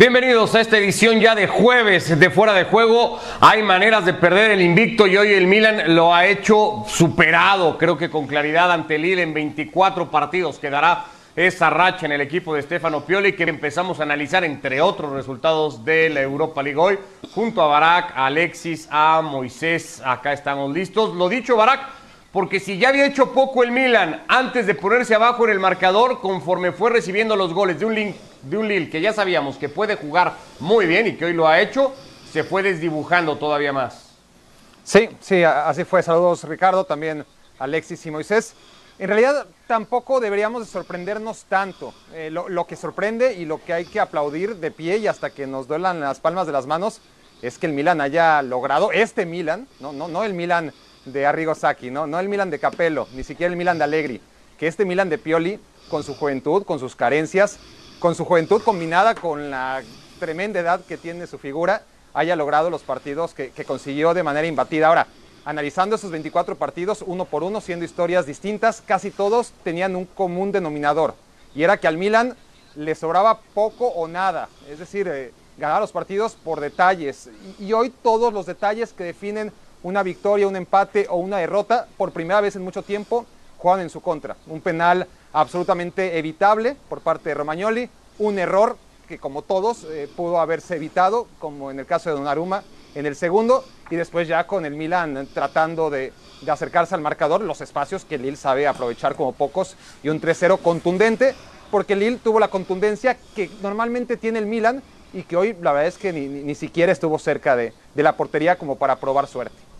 Bienvenidos a esta edición ya de jueves de fuera de juego. Hay maneras de perder el invicto y hoy el Milan lo ha hecho superado, creo que con claridad ante Lille en 24 partidos. Quedará esa racha en el equipo de Stefano Pioli que empezamos a analizar entre otros resultados de la Europa League hoy. Junto a Barak, a Alexis, a Moisés, acá estamos listos. Lo dicho, Barak, porque si ya había hecho poco el Milan antes de ponerse abajo en el marcador, conforme fue recibiendo los goles de un, Lille, de un Lille que ya sabíamos que puede jugar muy bien y que hoy lo ha hecho, se fue desdibujando todavía más. Sí, sí, así fue. Saludos Ricardo, también Alexis y Moisés. En realidad tampoco deberíamos de sorprendernos tanto. Eh, lo, lo, que sorprende y lo que hay que aplaudir de pie y hasta que nos duelan las palmas de las manos es que el Milan haya logrado, este Milan, no, no, no el Milan de Arrigo Sacchi, ¿no? no el Milan de Capello, ni siquiera el Milan de Allegri, que este Milan de Pioli, con su juventud, con sus carencias, con su juventud combinada con la tremenda edad que tiene su figura, haya logrado los partidos que, consiguió de manera imbatida. Ahora, analizando esos 24 partidos uno por uno, siendo historias distintas, casi todos tenían un común denominador, y era que al Milan le sobraba poco o nada, es decir, eh, ganar los partidos por detalles, y hoy todos los detalles que definen una victoria, un empate o una derrota, por primera vez en mucho tiempo, juegan en su contra. Un penal absolutamente evitable por parte de Romagnoli, un error que como todos eh, pudo haberse evitado, como en el caso de Donnarumma en el segundo, y después ya con el Milan tratando de, acercarse al marcador, los espacios que Lille sabe aprovechar como pocos, y un 3-0 contundente, porque Lille tuvo la contundencia que normalmente tiene el Milan y que hoy la verdad es que ni, siquiera estuvo cerca de la portería como para probar suerte.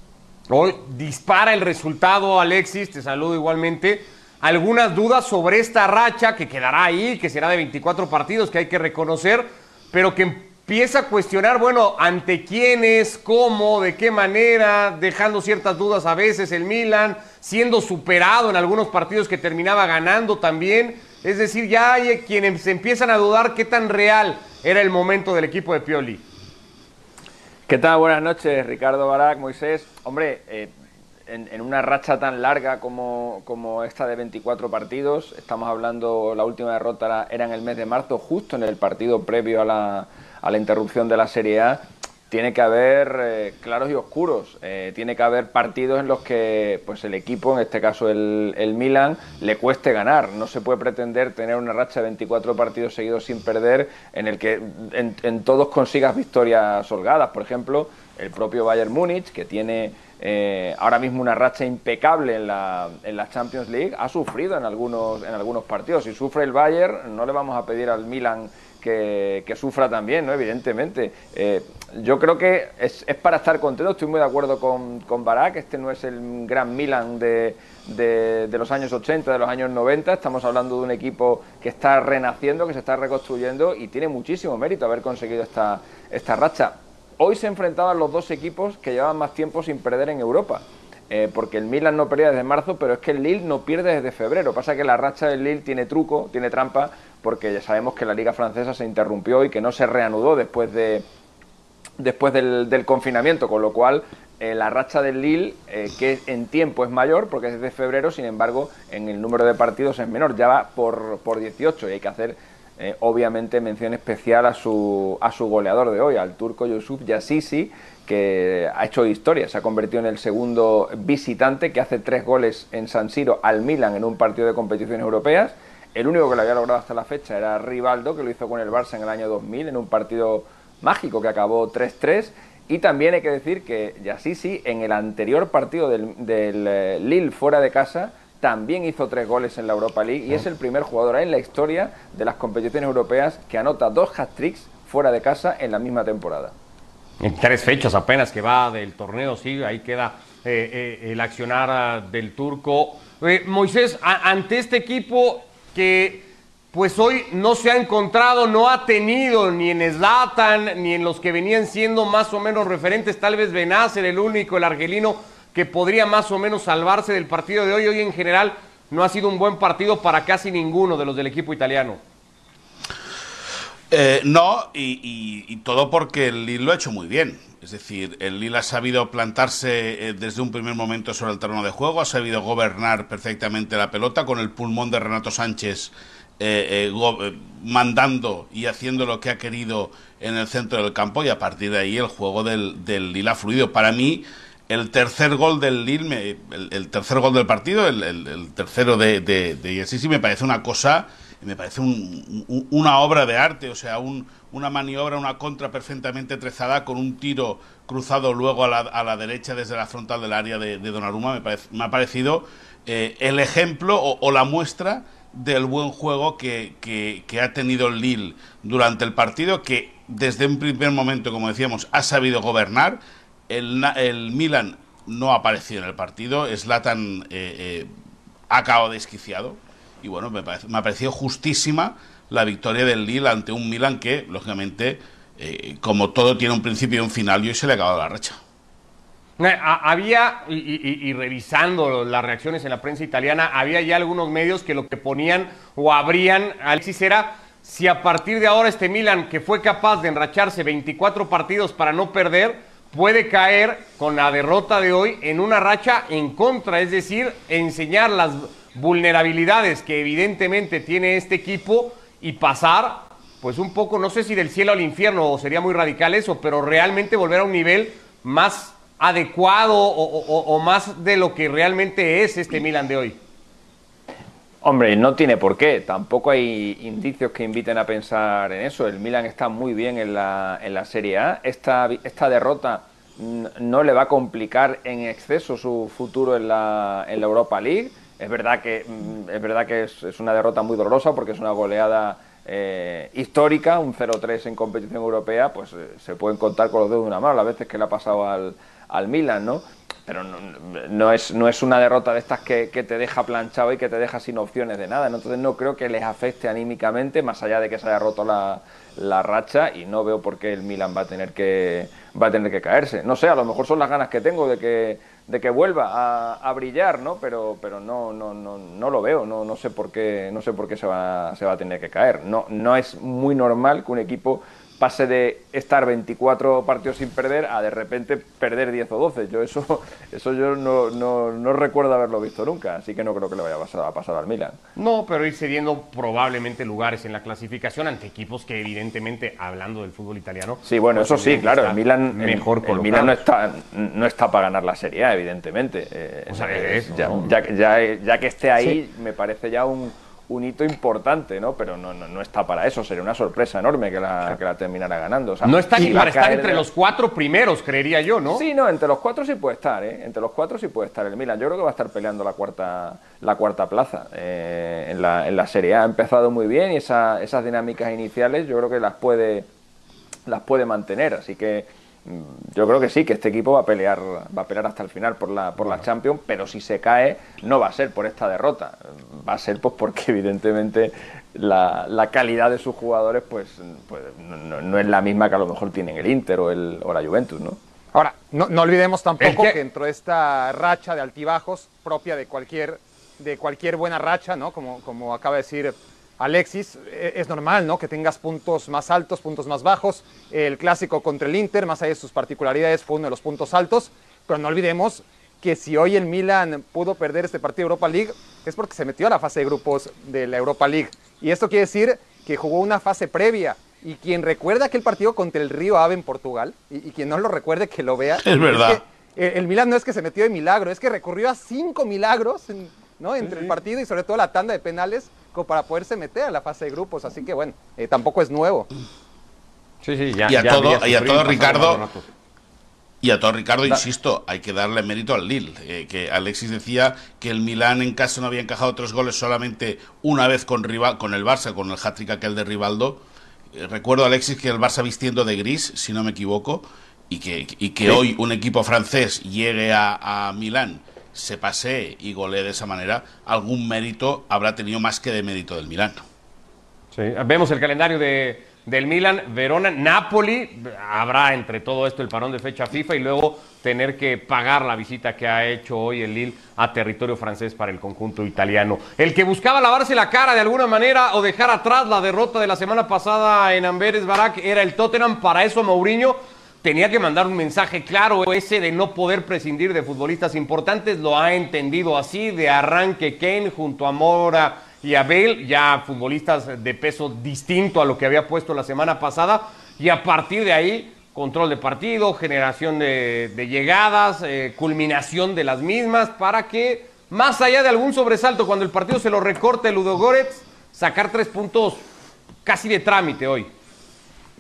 Hoy dispara el resultado, Alexis, te saludo igualmente. Algunas dudas sobre esta racha que quedará ahí, que será de 24 partidos, que hay que reconocer, pero que empieza a cuestionar, bueno, ante quiénes, cómo, de qué manera, dejando ciertas dudas a veces el Milan, siendo superado en algunos partidos que terminaba ganando también. Es decir, ya hay quienes empiezan a dudar qué tan real era el momento del equipo de Pioli. ¿Qué tal? Buenas noches, Ricardo Barak, Moisés. Hombre, eh, en, una racha tan larga como, como, esta de 24 partidos, estamos hablando, la última derrota era en el mes de marzo, justo en el partido previo a la, a la interrupción de la Serie A, tiene que haber eh, claros y oscuros, eh, tiene que haber partidos en los que pues el equipo, en este caso el, el, Milan, le cueste ganar. No se puede pretender tener una racha de 24 partidos seguidos sin perder en el que en, en todos consigas victorias holgadas. Por ejemplo, el propio Bayern Múnich, que tiene eh, ahora mismo una racha impecable en la, en la, Champions League, ha sufrido en algunos, en algunos partidos. Si sufre el Bayern, no le vamos a pedir al Milan que, sufra también, ¿no? evidentemente. Eh, yo creo que es, para estar contento, estoy muy de acuerdo con, con Barak, este no es el gran Milan de, de, de, los años 80, de los años 90, estamos hablando de un equipo que está renaciendo, que se está reconstruyendo y tiene muchísimo mérito haber conseguido esta, esta racha. Hoy se enfrentaban los dos equipos que llevaban más tiempo sin perder en Europa. Eh, porque el Milan no perdía desde marzo, pero es que el Lille no pierde desde febrero. Pasa que la racha del Lille tiene truco, tiene trampa, porque ya sabemos que la liga francesa se interrumpió y que no se reanudó después de después del, confinamiento, con lo cual eh, la racha del Lille, eh, que en tiempo es mayor, porque es desde febrero, sin embargo, en el número de partidos es menor, ya va por, por 18 y hay que hacer eh, obviamente mención especial a su, a su goleador de hoy, al turco Yusuf Yassisi, que ha hecho historia, se ha convertido en el segundo visitante que hace tres goles en San Siro al Milan en un partido de competiciones europeas. El único que lo había logrado hasta la fecha era Rivaldo, que lo hizo con el Barça en el año 2000 en un partido mágico que acabó 3-3. Y también hay que decir que Yassisi en el anterior partido del, del eh, Lille fuera de casa también hizo tres goles en la Europa League y es el primer jugador en la historia de las competiciones europeas que anota dos hat-tricks fuera de casa en la misma temporada. En tres fechas apenas que va del torneo, sí, ahí queda eh, eh, el accionar del turco. Eh, Moisés, ante este equipo que pues hoy no se ha encontrado, no ha tenido ni en Zlatan, ni en los que venían siendo más o menos referentes, tal vez Benacer, el único, el argelino, que podría más o menos salvarse del partido de hoy. Hoy en general no ha sido un buen partido para casi ninguno de los del equipo italiano. Eh, no, y, todo porque el Lille lo ha hecho muy bien. Es decir, el Lille ha sabido plantarse eh, desde un primer momento sobre el terreno de juego, ha sabido gobernar perfectamente la pelota con el pulmón de Renato Sánchez eh, mandando y haciendo lo que ha querido en el centro del campo y a partir de ahí el juego del, del ha fluido. Para mí, el tercer gol del Lille, el, tercer gol del partido, el, tercero de, de, de me parece una cosa, me parece una obra de arte, o sea, una maniobra, una contra perfectamente trezada con un tiro cruzado luego a la, a la derecha desde la frontal del área de, de Donnarumma, me, me ha parecido eh, el ejemplo o la muestra del buen juego que, que, ha tenido el Lille durante el partido, que desde un primer momento, como decíamos, ha sabido gobernar. El, Milan no ha aparecido en el partido, Slatan eh, eh, ha acabado desquiciado. Y bueno, me, me, ha parecido justísima la victoria del Lille ante un Milan que, lógicamente, eh, como todo tiene un principio y un final, y hoy se le ha acabado la racha. Eh, había, y, revisando las reacciones en la prensa italiana, había ya algunos medios que lo que ponían o abrían, Alexis, era si a partir de ahora este Milan, que fue capaz de enracharse 24 partidos para no perder, puede caer con la derrota de hoy en una racha en contra, es decir, enseñar las vulnerabilidades que evidentemente tiene este equipo y pasar, pues un poco, no sé si del cielo al infierno o sería muy radical eso, pero realmente volver a un nivel más adecuado o, más de lo que realmente es este Milan de hoy? Hombre, no tiene por qué. Tampoco hay indicios que inviten a pensar en eso. El Milan está muy bien en la, en la Serie A. Esta, esta derrota no le va a complicar en exceso su futuro en la, en la Europa League. Es verdad que, mm, es, verdad que es, una derrota muy dolorosa porque es una goleada eh, histórica, un 0-3 en competición europea, pues eh, se pueden contar con los dedos de una mano las veces que le ha pasado al, al Milan, ¿no? Pero no, es, no es una derrota de estas que, te deja planchado y que te deja sin opciones de nada. Entonces no creo que les afecte anímicamente, más allá de que se haya roto la, la racha y no veo por qué el Milan va a tener que va a tener que caerse. No sé, a lo mejor son las ganas que tengo de que, de que vuelva a, brillar, ¿no? Pero, pero no, no, no, no lo veo, no, no sé por qué, no sé por qué se va, se va a tener que caer. No, no es muy normal que un equipo pase de estar 24 partidos sin perder a de repente perder 10 o 12. Yo eso, eso yo no, no, recuerdo haberlo visto nunca, así que no creo que le vaya a pasar, a pasar al Milan. No, pero ir cediendo probablemente lugares en la clasificación ante equipos que evidentemente, hablando del fútbol italiano... Sí, bueno, eso sí, claro, el Milan, mejor el, Milan no está, no está para ganar la Serie A, evidentemente. Eh, o sea, ya, ya, ya, que esté ahí, me parece ya un un hito importante, ¿no? Pero no, no, está para eso, sería una sorpresa enorme que la, que la terminara ganando. no está ni para estar entre los cuatro primeros, creería yo, ¿no? Sí, no, entre los cuatro sí puede estar, ¿eh? Entre los cuatro sí puede estar el Milan. Yo creo que va a estar peleando la cuarta, la cuarta plaza eh, en, la, en la Serie A. Ha empezado muy bien y esa, esas dinámicas iniciales yo creo que las puede, las puede mantener, así que yo creo que sí, que este equipo va a pelear, va a pelear hasta el final por la, por la Champions, pero si se cae, no va a ser por esta derrota, va a ser pues porque evidentemente la, la calidad de sus jugadores pues, pues no, es la misma que a lo mejor tienen el Inter o, el, o la Juventus, ¿no? Ahora, no, no olvidemos tampoco que... dentro de esta racha de altibajos propia de cualquier, de cualquier buena racha, ¿no? Como, como acaba de decir Alexis, e, es normal, ¿no? Que tengas puntos más altos, puntos más bajos. El clásico contra el Inter, más allá de sus particularidades, fue uno de los puntos altos. Pero no olvidemos que si hoy el Milan pudo perder este partido de Europa League, es porque se metió a la fase de grupos de la Europa League. Y esto quiere decir que jugó una fase previa. Y quien recuerda aquel partido contra el Río Ave en Portugal, y, quien no lo recuerde, que lo vea. Es verdad. el Milan no es que se metió de milagro, es que recurrió a cinco milagros ¿no? entre el partido y sobre todo la tanda de penales para poderse meter a la fase de grupos. Así que bueno, eh, tampoco es nuevo. Sí, sí, ya, y a todo, y a todo Ricardo. Y a todo Ricardo, insisto, hay que darle mérito al Lille. Eh, que Alexis decía que el Milán en casa no había encajado tres goles solamente una vez con, rival, con el Barça, con el hat-trick aquel de Rivaldo. Eh, recuerdo, Alexis, que el Barça vistiendo de gris, si no me equivoco, y que, y que hoy un equipo francés llegue a, a Milán se pase y golee de esa manera, algún mérito habrá tenido más que de mérito del Milán. Vemos el calendario de, del Milan, Verona, Napoli, habrá entre todo esto el parón de fecha FIFA y luego tener que pagar la visita que ha hecho hoy el Lille a territorio francés para el conjunto italiano. El que buscaba lavarse la cara de alguna manera o dejar atrás la derrota de la semana pasada en Amberes Barak era el Tottenham, para eso Mourinho tenía que mandar un mensaje claro, ese de no poder prescindir de futbolistas importantes, lo ha entendido así, de arranque Kane junto a Mora y a Bale, ya futbolistas de peso distinto a lo que había puesto la semana pasada, y a partir de ahí, control de partido, generación de, llegadas, eh, culminación de las mismas, para que, más allá de algún sobresalto, cuando el partido se lo recorte el Goretz, sacar tres puntos casi de trámite hoy.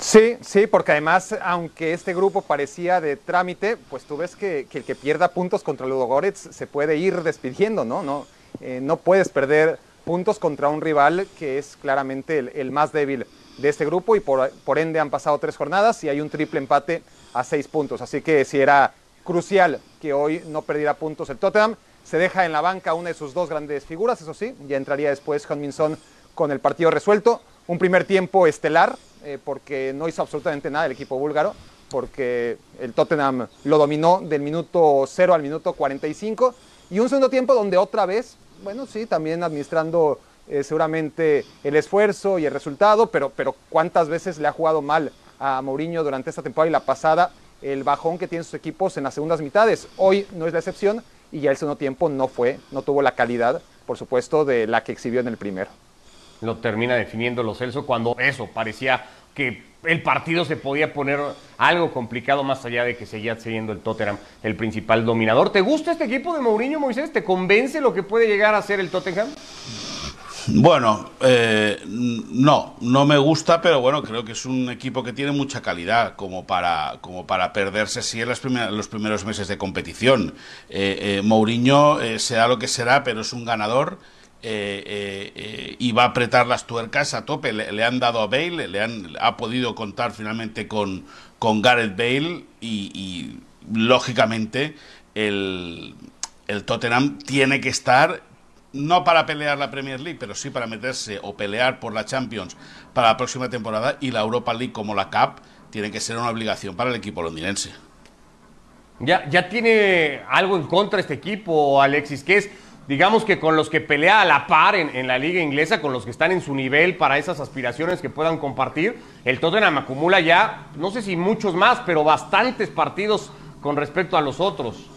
Sí, sí, porque además, aunque este grupo parecía de trámite, pues tú ves que, el que pierda puntos contra Ludogorets se puede ir despidiendo, ¿no? No, eh, no puedes perder puntos contra un rival que es claramente el, más débil de este grupo y por, ende han pasado tres jornadas y hay un triple empate a seis puntos. Así que sí era crucial que hoy no perdiera puntos el Tottenham. Se deja en la banca una de sus dos grandes figuras, eso sí, ya entraría después Minson con el partido resuelto. Un primer tiempo estelar, eh, porque no hizo absolutamente nada el equipo búlgaro, porque el Tottenham lo dominó del minuto 0 al minuto 45, y un segundo tiempo donde otra vez, bueno, sí, también administrando eh, seguramente el esfuerzo y el resultado, pero, pero cuántas veces le ha jugado mal a Mourinho durante esta temporada y la pasada, el bajón que tienen sus equipos en las segundas mitades. Hoy no es la excepción y ya el segundo tiempo no fue, no tuvo la calidad, por supuesto, de la que exhibió en el primero lo termina definiendo los Celso cuando eso parecía que el partido se podía poner algo complicado más allá de que seguía siendo el Tottenham el principal dominador. ¿Te gusta este equipo de Mourinho, Moisés? ¿Te convence lo que puede llegar a ser el Tottenham? Bueno, eh, no, no me gusta, pero bueno, creo que es un equipo que tiene mucha calidad como para, como para perderse así en los primeros meses de competición. Eh, eh, Mourinho será lo que será, pero es un ganador eh, eh, eh, y va a apretar las tuercas a tope. Le, han dado a Bale, le han, ha podido contar finalmente con, con Gareth Bale y, lógicamente el, el, Tottenham tiene que estar no para pelear la Premier League, pero sí para meterse o pelear por la Champions para la próxima temporada y la Europa League como la Cup tiene que ser una obligación para el equipo londinense. Ya, ya tiene algo en contra este equipo, Alexis, que es digamos que con los que pelea a la par en, la liga inglesa, con los que están en su nivel para esas aspiraciones que puedan compartir, el Tottenham acumula ya, no sé si muchos más, pero bastantes partidos con respecto a los otros.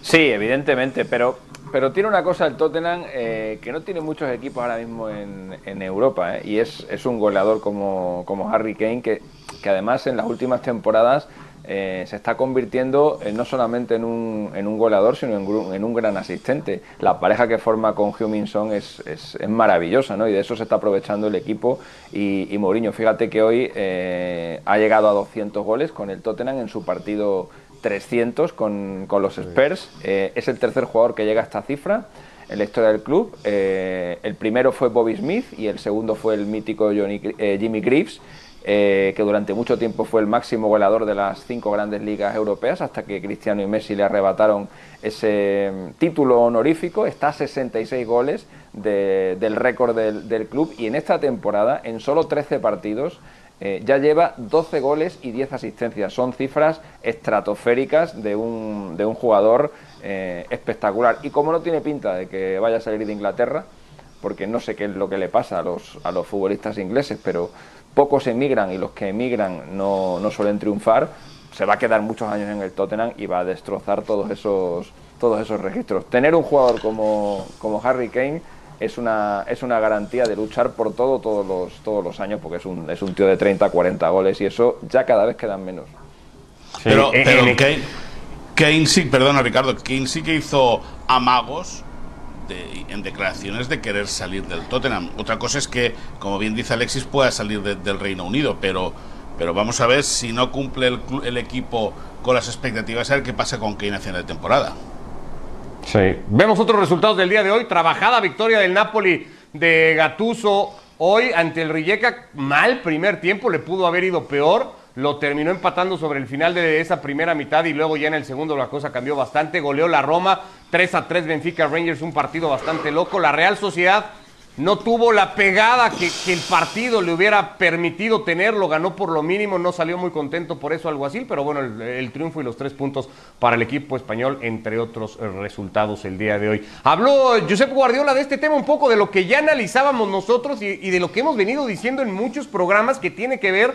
Sí, evidentemente, pero, pero tiene una cosa el Tottenham eh, que no tiene muchos equipos ahora mismo en, Europa, eh, y es, es, un goleador como, como Harry Kane, que, que además en las últimas temporadas eh, se está convirtiendo no solamente en un, en un goleador, sino en, un gran asistente. La pareja que forma con Hugh Son es, es, maravillosa, ¿no? Y de eso se está aprovechando el equipo. Y, y Mourinho, fíjate que hoy eh, ha llegado a 200 goles con el Tottenham en su partido 300 con, con los Spurs. Eh, es el tercer jugador que llega a esta cifra en la historia del club. el primero fue Bobby Smith y el segundo fue el mítico Jimmy Greaves. Eh, que durante mucho tiempo fue el máximo goleador de las cinco grandes ligas europeas, hasta que Cristiano y Messi le arrebataron ese mm, título honorífico. Está a 66 goles del récord del, club y en esta temporada, en solo 13 partidos, eh, ya lleva 12 goles y 10 asistencias. Son cifras estratosféricas de un, de un jugador eh, espectacular. Y como no tiene pinta de que vaya a salir de Inglaterra, porque no sé qué es lo que le pasa a los, a los futbolistas ingleses, pero pocos emigran y los que emigran no, no suelen triunfar, se va a quedar muchos años en el Tottenham y va a destrozar todos esos, todos esos registros. Tener un jugador como, como Harry Kane es una, es una garantía de luchar por todo todos los, todos los años, porque es un, es un tío de 30, 40 goles y eso ya cada vez quedan menos. pero, pero Kane, Kane sí, perdona Ricardo, Kane sí que hizo amagos en declaraciones de querer salir del Tottenham. Otra cosa es que, como bien dice Alexis, pueda salir del Reino Unido, pero, pero vamos a ver si no cumple el, el equipo con las expectativas, a ver qué pasa con Kane a final de temporada. Sí. Vemos otros resultados del día de hoy. Trabajada victoria del Napoli de Gatuso hoy ante el Rijeka. Mal primer tiempo, le pudo haber ido peor lo terminó empatando sobre el final de esa primera mitad y luego ya en el segundo la cosa cambió bastante. Goleó la Roma, 3 a 3 Benfica Rangers, un partido bastante loco. La Real Sociedad no tuvo la pegada que, el partido le hubiera permitido tenerlo, ganó por lo mínimo, no salió muy contento por eso algo así, pero bueno, el, triunfo y los tres puntos para el equipo español, entre otros resultados el día de hoy. Habló Josep Guardiola de este tema un poco, de lo que ya analizábamos nosotros y de lo que hemos venido diciendo en muchos programas que tiene que ver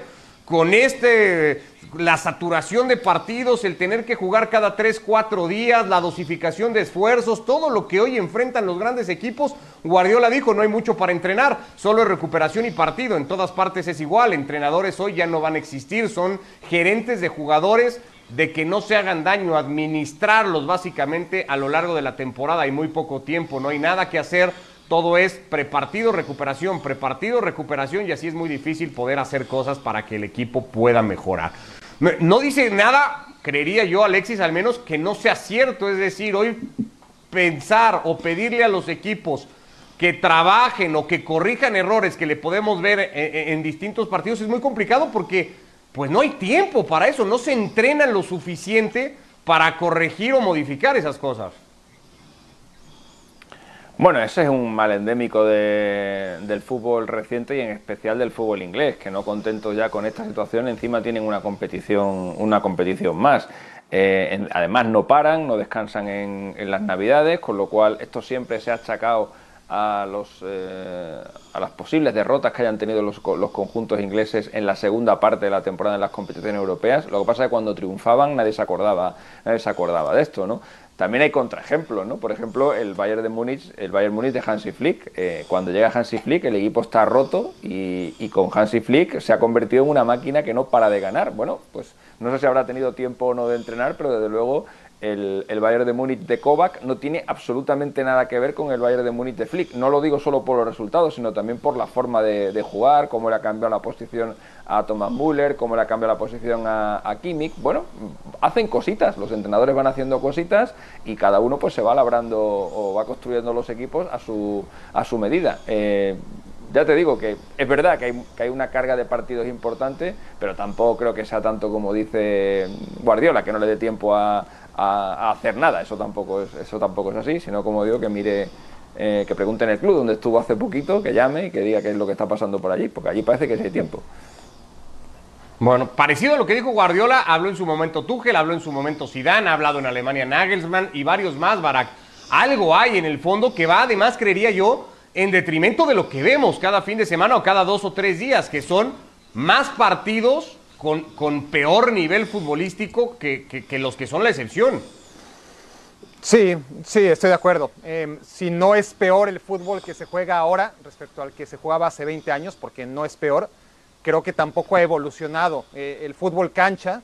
con este la saturación de partidos, el tener que jugar cada 3, 4 días, la dosificación de esfuerzos, todo lo que hoy enfrentan los grandes equipos, Guardiola dijo, no hay mucho para entrenar, solo recuperación y partido, en todas partes es igual, entrenadores hoy ya no van a existir, son gerentes de jugadores de que no se hagan daño, administrarlos básicamente a lo largo de la temporada, hay muy poco tiempo, no hay nada que hacer, todo es prepartido, recuperación, prepartido, recuperación y así es muy difícil poder hacer cosas para que el equipo pueda mejorar. No dice nada, creería yo, Alexis, al menos que no sea cierto. Es decir, hoy pensar o pedirle a los equipos que trabajen o que corrijan errores que le podemos ver en, distintos partidos es muy complicado porque pues no hay tiempo para eso, no se entrenan lo suficiente para corregir o modificar esas cosas. Bueno, ese es un mal endémico del fútbol reciente y en especial del fútbol inglés, que no contentos ya con esta situación, encima tienen una competición, una competición más. Eh, además no paran, no descansan en, las navidades, con lo cual esto siempre se ha achacado a, los, eh, a las posibles derrotas que hayan tenido los, los, conjuntos ingleses en la segunda parte de la temporada en las competiciones europeas. Lo que pasa es que cuando triunfaban nadie se acordaba, nadie se acordaba de esto, ¿no? También hay contraejemplos, ¿no? Por ejemplo, el Bayern de Múnich, el Bayern Múnich de Hansi Flick. Eh, cuando llega Hansi Flick, el equipo está roto y, y, con Hansi Flick se ha convertido en una máquina que no para de ganar. Bueno, pues no sé si habrá tenido tiempo o no de entrenar, pero desde luego el, Bayern de Múnich de Kovac no tiene absolutamente nada que ver con el Bayern de Múnich de Flick. No lo digo solo por los resultados, sino también por la forma de, jugar, cómo le ha cambiado la posición a Thomas Müller, cómo le ha cambiado la posición a, a, Kimmich. Bueno, hacen cositas, los entrenadores van haciendo cositas y cada uno pues se va labrando o va construyendo los equipos a su, a su medida. Eh, ya te digo que es verdad que hay, que hay, una carga de partidos importante, pero tampoco creo que sea tanto como dice Guardiola, que no le dé tiempo a, a, hacer nada. Eso tampoco es, eso tampoco es así, sino como digo, que mire, eh, que pregunte en el club donde estuvo hace poquito, que llame y que diga qué es lo que está pasando por allí, porque allí parece que sí hay tiempo. Bueno, parecido a lo que dijo Guardiola, habló en su momento Tuchel, habló en su momento Zidane, ha hablado en Alemania Nagelsmann y varios más, Barak. Algo hay en el fondo que va, además, creería yo, en detrimento de lo que vemos cada fin de semana o cada dos o tres días, que son más partidos con, peor nivel futbolístico que, los que son la excepción. Sí, sí, estoy de acuerdo. Em, si no es peor el fútbol que se juega ahora respecto al que se jugaba hace 20 años, porque no es peor, creo que tampoco ha evolucionado eh, el fútbol cancha,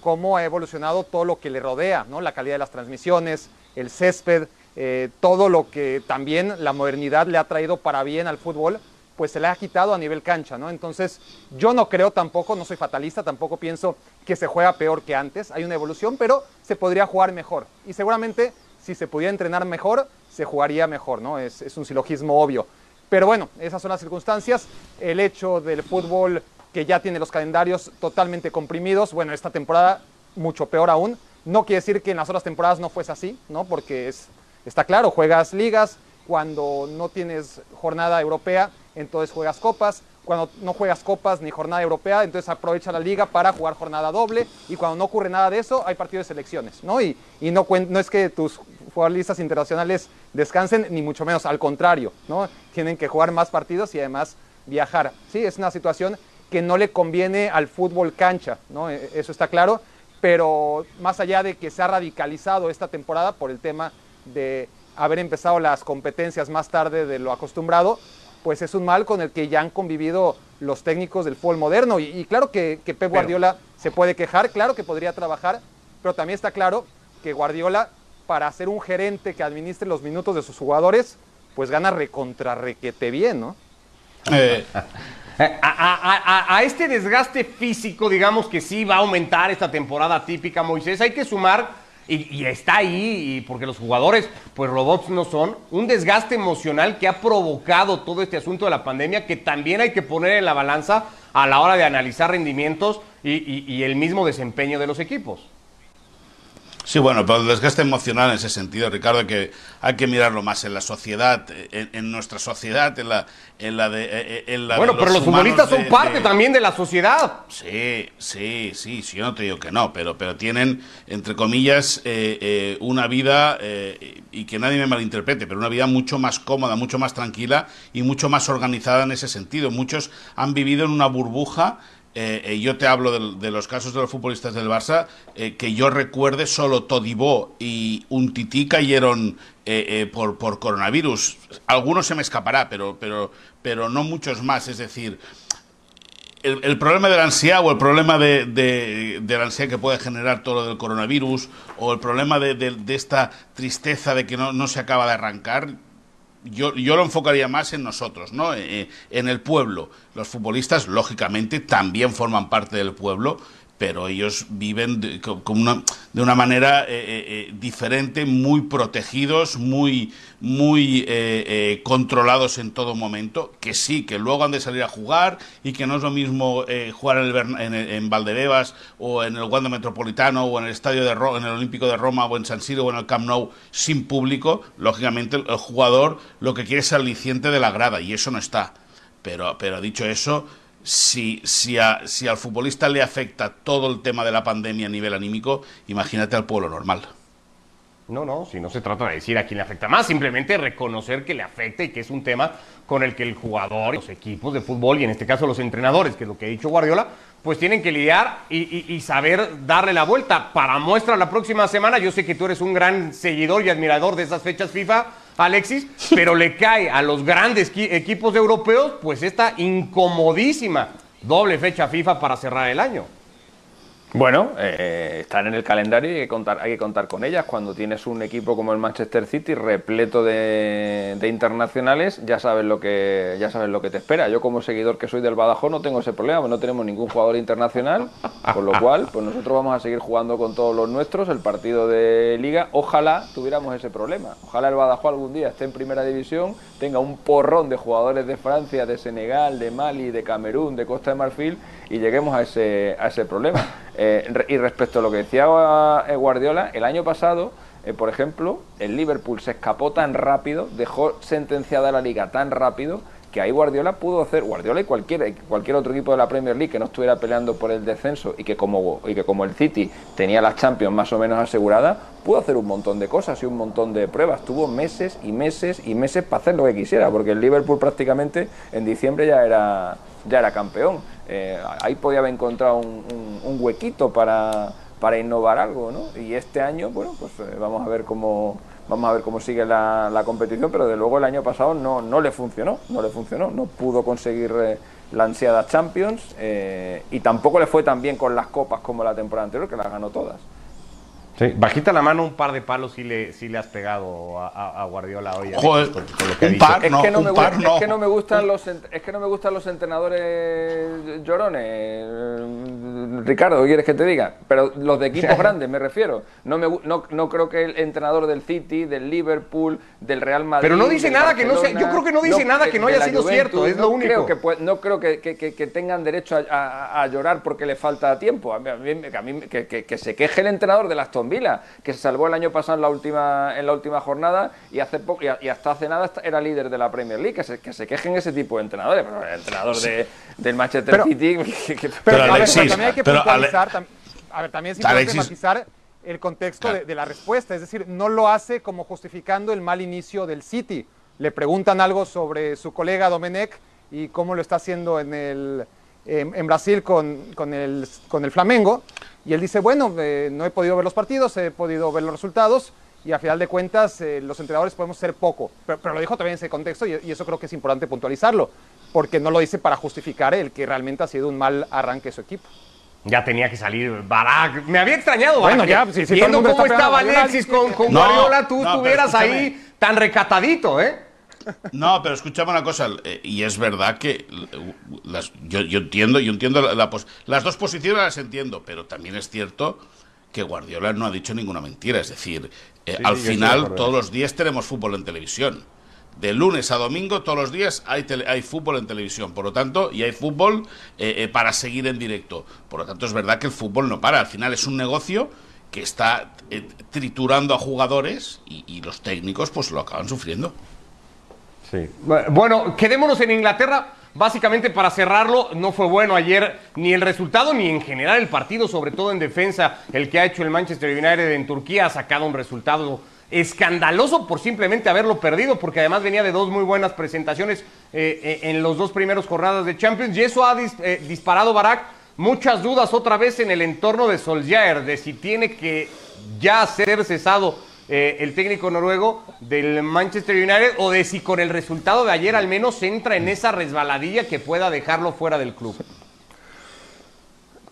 como ha evolucionado todo lo que le rodea, ¿no? la calidad de las transmisiones, el césped, eh, todo lo que también la modernidad le ha traído para bien al fútbol pues se le ha quitado a nivel cancha, ¿no? Entonces, yo no creo tampoco, no soy fatalista, tampoco pienso que se juega peor que antes, hay una evolución, pero se podría jugar mejor. Y seguramente, si se pudiera entrenar mejor, se jugaría mejor, ¿no? Es, es un silogismo obvio. Pero bueno, esas son las circunstancias. El hecho del fútbol que ya tiene los calendarios totalmente comprimidos, bueno, esta temporada mucho peor aún. No quiere decir que en las otras temporadas no fuese así, ¿no? Porque es, está claro, juegas ligas, cuando no tienes jornada europea, entonces juegas copas. Cuando no juegas copas ni jornada europea, entonces aprovecha la liga para jugar jornada doble. Y cuando no ocurre nada de eso, hay partidos de selecciones, ¿no? Y, y no, no es que tus futbolistas internacionales descansen, ni mucho menos, al contrario, ¿no? Tienen que jugar más partidos y además viajar. Sí, es una situación que no le conviene al fútbol cancha, ¿no? E, eso está claro, pero más allá de que se ha radicalizado esta temporada por el tema de haber empezado las competencias más tarde de lo acostumbrado, pues es un mal con el que ya han convivido los técnicos del fútbol moderno. Y, claro que, Pep Guardiola se puede quejar, claro que podría trabajar, pero también está claro que Guardiola, para ser un gerente que administre los minutos de sus jugadores, pues gana recontra requete bien, ¿no? Eh. A, a, este desgaste físico, digamos que sí va a aumentar esta temporada típica, Moisés, hay que sumar y, está ahí, y porque los jugadores, pues robots no son, un desgaste emocional que ha provocado todo este asunto de la pandemia que también hay que poner en la balanza a la hora de analizar rendimientos y el mismo desempeño de los equipos. Sí, bueno, pero el desgaste emocional en ese sentido, Ricardo, que hay que mirarlo más en la sociedad, en, nuestra sociedad, en la, en la de, eh, eh, en la Bueno, pero los futbolistas son parte también de la sociedad. Sí, sí, sí, sí, yo no te digo que no, pero, pero tienen, entre comillas, eh, una vida, y que nadie me malinterprete, pero una vida mucho más cómoda, mucho más tranquila y mucho más organizada en ese sentido. Muchos han vivido en una burbuja yo te hablo de, los casos de los futbolistas del Barça, que yo recuerde solo Todibó y un Tití cayeron por, por coronavirus. Algunos se me escapará, pero, pero, pero no muchos más. Es decir, el, problema de la ansiedad o el problema de, la ansiedad que puede generar todo lo del coronavirus o el problema de, esta tristeza de que no, se acaba de arrancar, yo, yo, lo enfocaría más en nosotros, ¿no? Eh, eh, en el pueblo. Los futbolistas, lógicamente, también forman parte del pueblo, pero ellos viven de, una, de una manera eh, eh, eh, diferente, muy protegidos, muy, muy controlados en todo momento, que sí, que luego han de salir a jugar y que no es lo mismo jugar en, en, Valdebebas o en el Wanda Metropolitano o en el Estadio de en el Olímpico de Roma o en San Siro o en el Camp Nou sin público, lógicamente el, jugador lo que quiere es aliciente de la grada y eso no está. Pero, pero dicho eso, si, si, si al futbolista le afecta todo el tema de la pandemia a nivel anímico, imagínate al pueblo normal. No, no, si no se trata de decir a quién le afecta más, simplemente reconocer que le afecta y que es un tema con el que el jugador, los equipos de fútbol y en este caso los entrenadores, que es lo que ha dicho Guardiola, pues tienen que lidiar y, y, saber darle la vuelta. Para muestra la próxima semana, yo sé que tú eres un gran seguidor y admirador de esas fechas FIFA, Alexis, pero le cae a los grandes equipos europeos pues esta incomodísima doble fecha FIFA para cerrar el año. Bueno, eh, están en el calendario y hay que, contar, hay que contar con ellas. Cuando tienes un equipo como el Manchester City repleto de, internacionales, ya sabes lo que ya sabes lo que te espera. Yo como seguidor que soy del Badajoz no tengo ese problema, no tenemos ningún jugador internacional, con lo cual, pues nosotros vamos a seguir jugando con todos los nuestros el partido de Liga. Ojalá tuviéramos ese problema. Ojalá el Badajoz algún día esté en Primera División, tenga un porrón de jugadores de Francia, de Senegal, de Mali, de Camerún, de Costa de Marfil y lleguemos a ese a ese problema. Eh, y respecto a lo que decía eh, Guardiola, el año pasado, eh, por ejemplo, el Liverpool se escapó tan rápido, dejó sentenciada la liga tan rápido, que ahí Guardiola pudo hacer, Guardiola y cualquier, cualquier otro equipo de la Premier League que no estuviera peleando por el descenso y que como, y que como el City tenía las Champions más o menos aseguradas, pudo hacer un montón de cosas y un montón de pruebas. Tuvo meses y meses y meses para hacer lo que quisiera, porque el Liverpool prácticamente en diciembre ya era, ya era campeón. Eh, ahí podía haber encontrado un, huequito para, para, innovar algo, ¿no? Y este año, bueno, pues eh, vamos a ver cómo vamos a ver cómo sigue la, competición, pero de luego el año pasado no, no le funcionó, no le funcionó, no pudo conseguir eh, la ansiada Champions y tampoco le fue tan bien con las copas como la temporada anterior, que las ganó todas. Sí, bajita la mano, un par de palos sí le, sí le has pegado a, Guardiola hoy. Joder, un par, no, es que no, me, no. Es que no me gustan los es que no me gustan los entrenadores llorones. Ricardo, ¿qué quieres que te diga? Pero los de equipos grandes me refiero. No me no, no creo que el entrenador del City, del Liverpool, del Real Madrid. Pero no dice nada que no sea, yo creo que no dice nada que no haya sido cierto, es lo único. Creo que, no creo que, que, que, tengan derecho a, a, llorar porque le falta tiempo. A mí, a mí, que, se queje el entrenador de las Vila, que se salvó el año pasado en la última, en la última jornada y hace poco y, hasta hace nada era líder de la Premier League. Que se, que se quejen ese tipo de entrenadores, pero el entrenador de, del Manchester City. pero, también hay que puntualizar, a ver, también es importante matizar el contexto de, la respuesta, es decir, no lo hace como justificando el mal inicio del City. Le preguntan algo sobre su colega Domenech y cómo lo está haciendo en el en Brasil con, con, el, con el Flamengo. Y él dice, bueno, eh, no he podido ver los partidos, he podido ver los resultados y a final de cuentas eh, los entrenadores podemos ser poco. Pero, lo dijo también en ese contexto y, eso creo que es importante puntualizarlo, porque no lo dice para justificar el que realmente ha sido un mal arranque de su equipo. Ya tenía que salir Barak. Me había extrañado, Bueno, ya, si, viendo cómo estaba Alexis con, con Guardiola, tú estuvieras ahí tan recatadito, ¿eh? No, pero escuchame una cosa, eh, y es verdad que las, yo, entiendo, yo entiendo la, las dos posiciones las entiendo, pero también es cierto que Guardiola no ha dicho ninguna mentira. Es decir, eh, al final todos los días tenemos fútbol en televisión. De lunes a domingo, todos los días hay, hay fútbol en televisión. Por lo tanto, y hay fútbol eh, para seguir en directo. Por lo tanto, es verdad que el fútbol no para. Al final es un negocio que está triturando a jugadores y, y los técnicos pues lo acaban sufriendo. Sí. Bueno, quedémonos en Inglaterra. Básicamente para cerrarlo, no fue bueno ayer ni el resultado ni en general el partido, sobre todo en defensa, el que ha hecho el Manchester United en Turquía ha sacado un resultado escandaloso por simplemente haberlo perdido, porque además venía de dos muy buenas presentaciones eh, eh, en los dos primeros jornadas de Champions y eso ha eh, disparado Barak muchas dudas otra vez en el entorno de Solskjaer, de si tiene que ya ser cesado eh, el técnico noruego del Manchester United o de si con el resultado de ayer al menos entra en esa resbaladilla que pueda dejarlo fuera del club.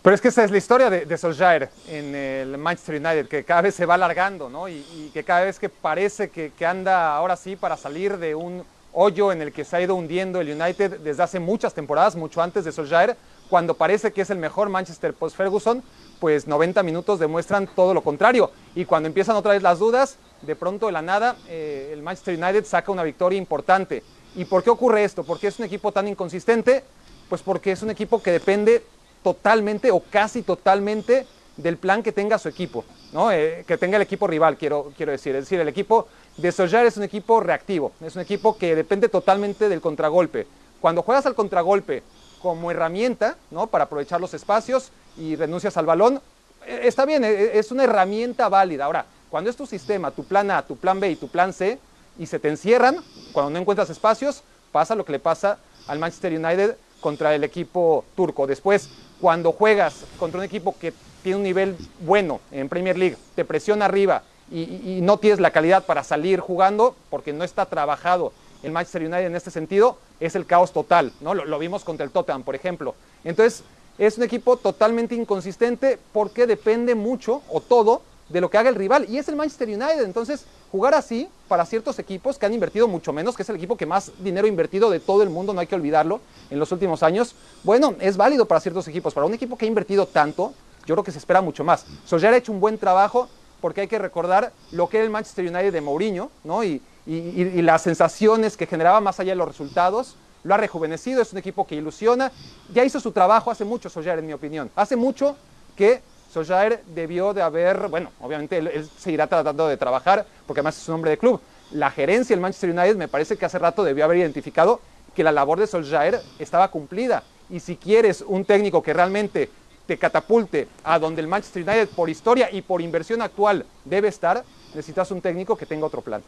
Pero es que esa es la historia de, de Solskjaer en el Manchester United, que cada vez se va alargando, ¿no? Y, que cada vez que parece que, que, anda ahora sí para salir de un hoyo en el que se ha ido hundiendo el United desde hace muchas temporadas, mucho antes de Solskjaer, cuando parece que es el mejor Manchester post-Ferguson, pues 90 minutos demuestran todo lo contrario. Y cuando empiezan otra vez las dudas, de pronto de la nada, eh, el Manchester United saca una victoria importante. ¿Y por qué ocurre esto? ¿Por qué es un equipo tan inconsistente? Pues porque es un equipo que depende totalmente o casi totalmente del plan que tenga su equipo, ¿no? Eh, que tenga el equipo rival, quiero, quiero decir. Es decir, el equipo de Solskjaer es un equipo reactivo, es un equipo que depende totalmente del contragolpe. Cuando juegas al contragolpe como herramienta, ¿no? Para aprovechar los espacios y renuncias al balón, eh, está bien, eh, es una herramienta válida. Ahora, cuando es tu sistema, tu plan A, tu plan B y tu plan C, y se te encierran, cuando no encuentras espacios, pasa lo que le pasa al Manchester United contra el equipo turco. Después, cuando juegas contra un equipo que tiene un nivel bueno en Premier League, te presiona arriba y, no tienes la calidad para salir jugando porque no está trabajado el Manchester United en este sentido, es el caos total, ¿no? Lo, lo vimos contra el Tottenham, por ejemplo. Entonces, es un equipo totalmente inconsistente porque depende mucho o todo de lo que haga el rival y es el Manchester United. Entonces, jugar así para ciertos equipos que han invertido mucho menos, que es el equipo que más dinero ha invertido de todo el mundo, no hay que olvidarlo, en los últimos años, bueno, es válido para ciertos equipos. Para un equipo que ha invertido tanto, yo creo que se espera mucho más. Solskjaer ha hecho un buen trabajo porque hay que recordar lo que era el Manchester United de Mourinho, ¿no? Y, y, y las sensaciones que generaba más allá de los resultados. Lo ha rejuvenecido, es un equipo que ilusiona. Ya hizo su trabajo hace mucho Solskjaer, en mi opinión. Hace mucho que Solskjaer debió de haber, bueno, obviamente él, él, seguirá tratando de trabajar, porque además es un hombre de club. La gerencia del Manchester United me parece que hace rato debió haber identificado que la labor de Solskjaer estaba cumplida. Y si quieres un técnico que realmente te catapulte a donde el Manchester United por historia y por inversión actual debe estar, necesitas un técnico que tenga otro plan.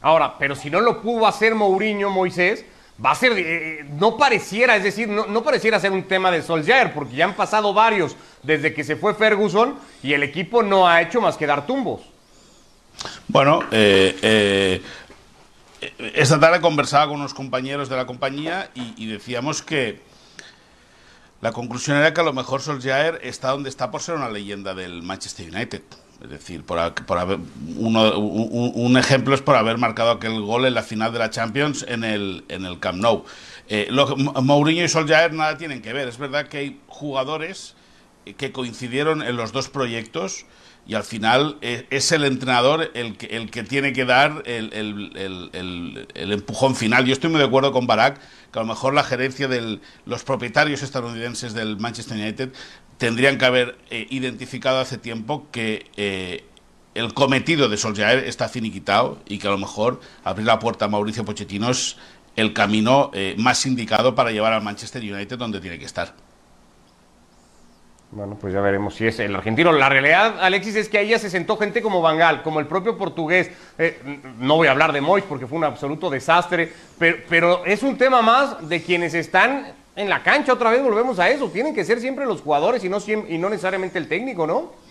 Ahora, pero si no lo pudo hacer Mourinho, Moisés, va a ser, eh, no pareciera, es decir, no, pareciera ser un tema de Solskjaer, porque ya han pasado varios desde que se fue Ferguson y el equipo no ha hecho más que dar tumbos. Bueno, eh, eh, esta tarde conversaba con unos compañeros de la compañía y, y, decíamos que la conclusión era que a lo mejor Solskjaer está donde está por ser una leyenda del Manchester United. Es decir, por, por haber, uno, un, ejemplo es por haber marcado aquel gol en la final de la Champions en el, en el Camp Nou. Eh, lo, Mourinho y Solskjaer nada tienen que ver. Es verdad que hay jugadores que coincidieron en los dos proyectos y al final eh, es el entrenador el que, el que tiene que dar el, el, empujón final. Yo estoy muy de acuerdo con Barak que a lo mejor la gerencia de los propietarios estadounidenses del Manchester United tendrían que haber eh, identificado hace tiempo que eh, el cometido de Solskjaer está finiquitado y que a lo mejor abrir la puerta a Mauricio Pochettino es el camino eh, más indicado para llevar al Manchester United donde tiene que estar. Bueno, pues ya veremos si es el argentino. La realidad, Alexis, es que ahí ya se sentó gente como Bangal, como el propio portugués. No voy a hablar de Mois porque fue un absoluto desastre, pero es un tema más de quienes están en la cancha. Otra vez volvemos a eso. Tienen que ser siempre los jugadores y no, y no necesariamente el técnico, ¿no?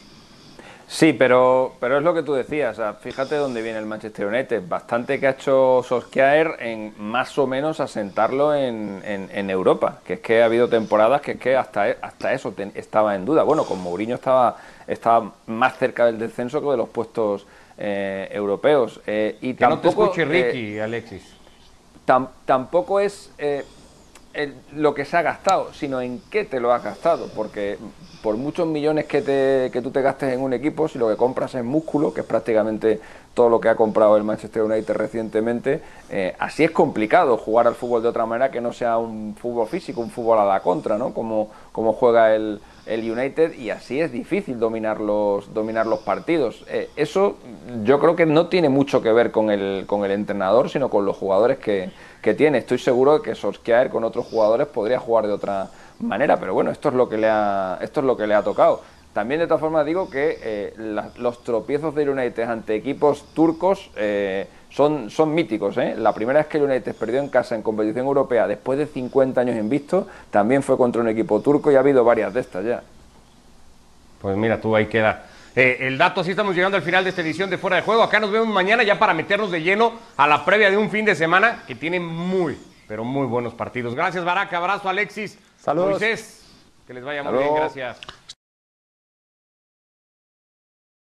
Sí, pero, pero es lo que tú decías. O sea, fíjate dónde viene el Manchester United. Bastante que ha hecho Solskjaer en más o menos asentarlo en, en, en, Europa. Que es que ha habido temporadas que es que hasta, hasta eso te, estaba en duda. Bueno, con Mourinho estaba, estaba más cerca del descenso que de los puestos eh, europeos. Eh, y que tampoco, no te escuche Ricky, eh, Alexis. Tam, tampoco es el, lo que se ha gastado, sino en qué te lo has gastado. Porque por muchos millones que, te, que tú te gastes en un equipo, si lo que compras es músculo, que es prácticamente todo lo que ha comprado el Manchester United recientemente, eh, así es complicado jugar al fútbol de otra manera que no sea un fútbol físico, un fútbol a la contra, ¿no? Como, como juega el, el United y así es difícil dominar los, dominar los partidos. Eh, eso yo creo que no tiene mucho que ver con el, con el entrenador, sino con los jugadores que, que tiene. Estoy seguro de que Solskjaer con otros jugadores podría jugar de otra manera, pero bueno, esto es lo que le ha, esto es lo que le ha tocado. También de todas formas digo que eh, la- los tropiezos del United ante equipos turcos eh, son, son míticos. ¿eh? La primera vez que el United perdió en casa en competición europea después de 50 años invicto también fue contra un equipo turco y ha habido varias de estas ya. Pues mira, tú ahí queda. Eh, el dato, así estamos llegando al final de esta edición de Fuera de Juego. Acá nos vemos mañana ya para meternos de lleno a la previa de un fin de semana que tiene muy, pero muy buenos partidos. Gracias, Barack. Abrazo, Alexis. Saludos. Moisés, que les vaya muy bien. Gracias.